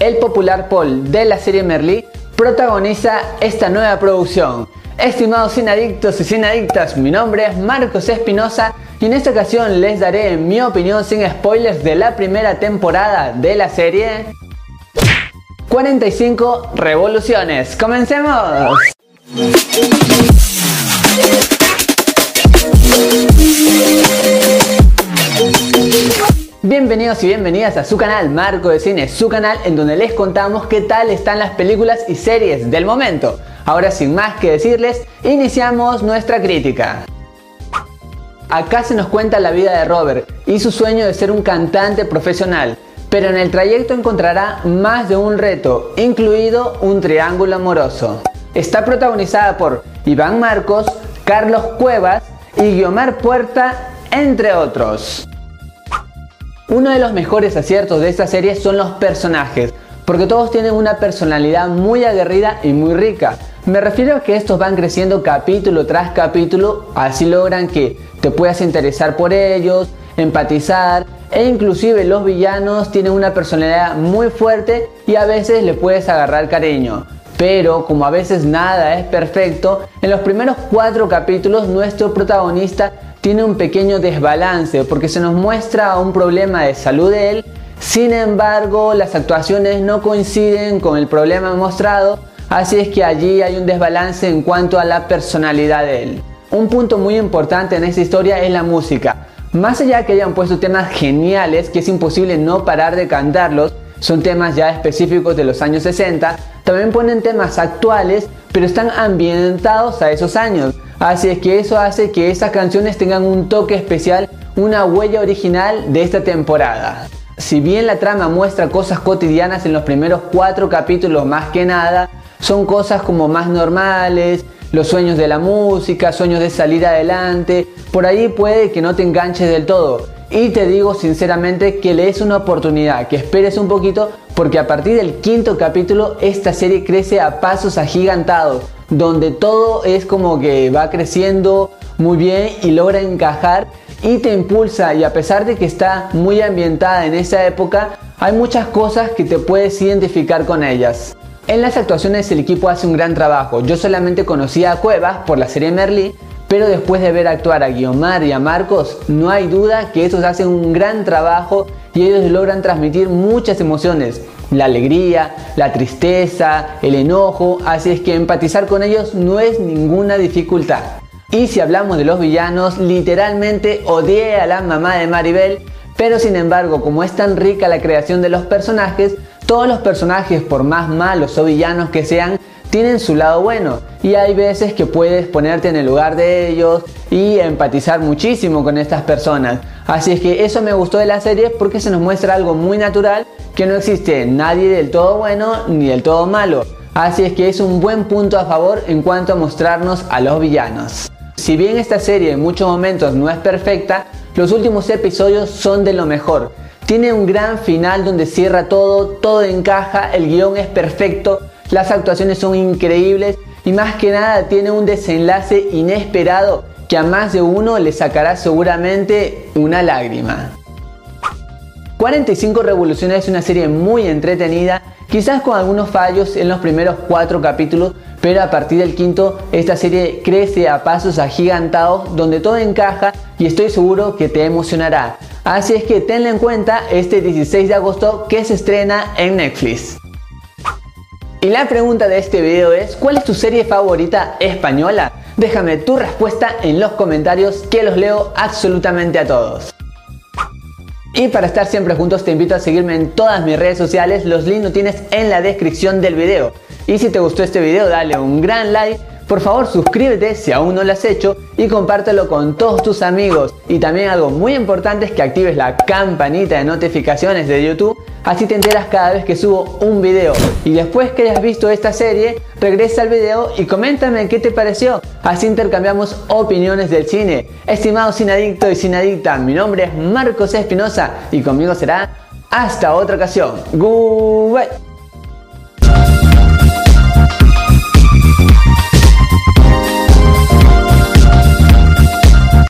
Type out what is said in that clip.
El popular Paul de la serie Merlí protagoniza esta nueva producción. Estimados sinadictos y sinadictas, mi nombre es Marcos Espinosa y en esta ocasión les daré mi opinión sin spoilers de la primera temporada de la serie 45 Revoluciones. ¡Comencemos! Bienvenidos y bienvenidas a su canal Marco de Cine, su canal en donde les contamos qué tal están las películas y series del momento. Ahora sin más que decirles, iniciamos nuestra crítica. Acá se nos cuenta la vida de Robert y su sueño de ser un cantante profesional, pero en el trayecto encontrará más de un reto, incluido un triángulo amoroso. Está protagonizada por Iván Marcos, Carlos Cuevas y Guiomar Puerta, entre otros. Uno de los mejores aciertos de esta serie son los personajes, porque todos tienen una personalidad muy aguerrida y muy rica. Me refiero a que estos van creciendo capítulo tras capítulo, así logran que te puedas interesar por ellos, empatizar e inclusive los villanos tienen una personalidad muy fuerte y a veces le puedes agarrar cariño. Pero como a veces nada es perfecto, en los primeros cuatro capítulos nuestro protagonista tiene un pequeño desbalance porque se nos muestra un problema de salud de él, sin embargo las actuaciones no coinciden con el problema mostrado, así es que allí hay un desbalance en cuanto a la personalidad de él. Un punto muy importante en esta historia es la música. Más allá que hayan puesto temas geniales que es imposible no parar de cantarlos, son temas ya específicos de los años 60, también ponen temas actuales, pero están ambientados a esos años. Así es que eso hace que esas canciones tengan un toque especial, una huella original de esta temporada. Si bien la trama muestra cosas cotidianas en los primeros cuatro capítulos más que nada, son cosas como más normales, los sueños de la música, sueños de salir adelante, por ahí puede que no te enganches del todo. Y te digo sinceramente que le des una oportunidad, que esperes un poquito, porque a partir del quinto capítulo esta serie crece a pasos agigantados donde todo es como que va creciendo muy bien y logra encajar y te impulsa y a pesar de que está muy ambientada en esa época, hay muchas cosas que te puedes identificar con ellas. En las actuaciones el equipo hace un gran trabajo. Yo solamente conocía a Cuevas por la serie Merlí, pero después de ver actuar a Guiomar y a Marcos, no hay duda que estos hacen un gran trabajo y ellos logran transmitir muchas emociones la alegría, la tristeza, el enojo, así es que empatizar con ellos no es ninguna dificultad. Y si hablamos de los villanos, literalmente odié a la mamá de Maribel, pero sin embargo, como es tan rica la creación de los personajes, todos los personajes, por más malos o villanos que sean, tienen su lado bueno y hay veces que puedes ponerte en el lugar de ellos y empatizar muchísimo con estas personas. Así es que eso me gustó de la serie porque se nos muestra algo muy natural que no existe nadie del todo bueno ni del todo malo. Así es que es un buen punto a favor en cuanto a mostrarnos a los villanos. Si bien esta serie en muchos momentos no es perfecta, los últimos episodios son de lo mejor. Tiene un gran final donde cierra todo, todo encaja, el guion es perfecto, las actuaciones son increíbles y más que nada tiene un desenlace inesperado que a más de uno le sacará seguramente una lágrima. 45 Revoluciones es una serie muy entretenida, quizás con algunos fallos en los primeros cuatro capítulos, pero a partir del quinto esta serie crece a pasos agigantados donde todo encaja y estoy seguro que te emocionará. Así es que tenla en cuenta este 16 de agosto que se estrena en Netflix. Y la pregunta de este video es, ¿cuál es tu serie favorita española? Déjame tu respuesta en los comentarios que los leo absolutamente a todos. Y para estar siempre juntos te invito a seguirme en todas mis redes sociales, los links lo tienes en la descripción del video. Y si te gustó este video dale un gran like por favor suscríbete si aún no lo has hecho y compártelo con todos tus amigos. Y también algo muy importante es que actives la campanita de notificaciones de YouTube, así te enteras cada vez que subo un video. Y después que hayas visto esta serie, regresa al video y coméntame qué te pareció. Así intercambiamos opiniones del cine. Estimado sinadicto y sinadicta, mi nombre es Marcos Espinosa y conmigo será hasta otra ocasión. Goodbye.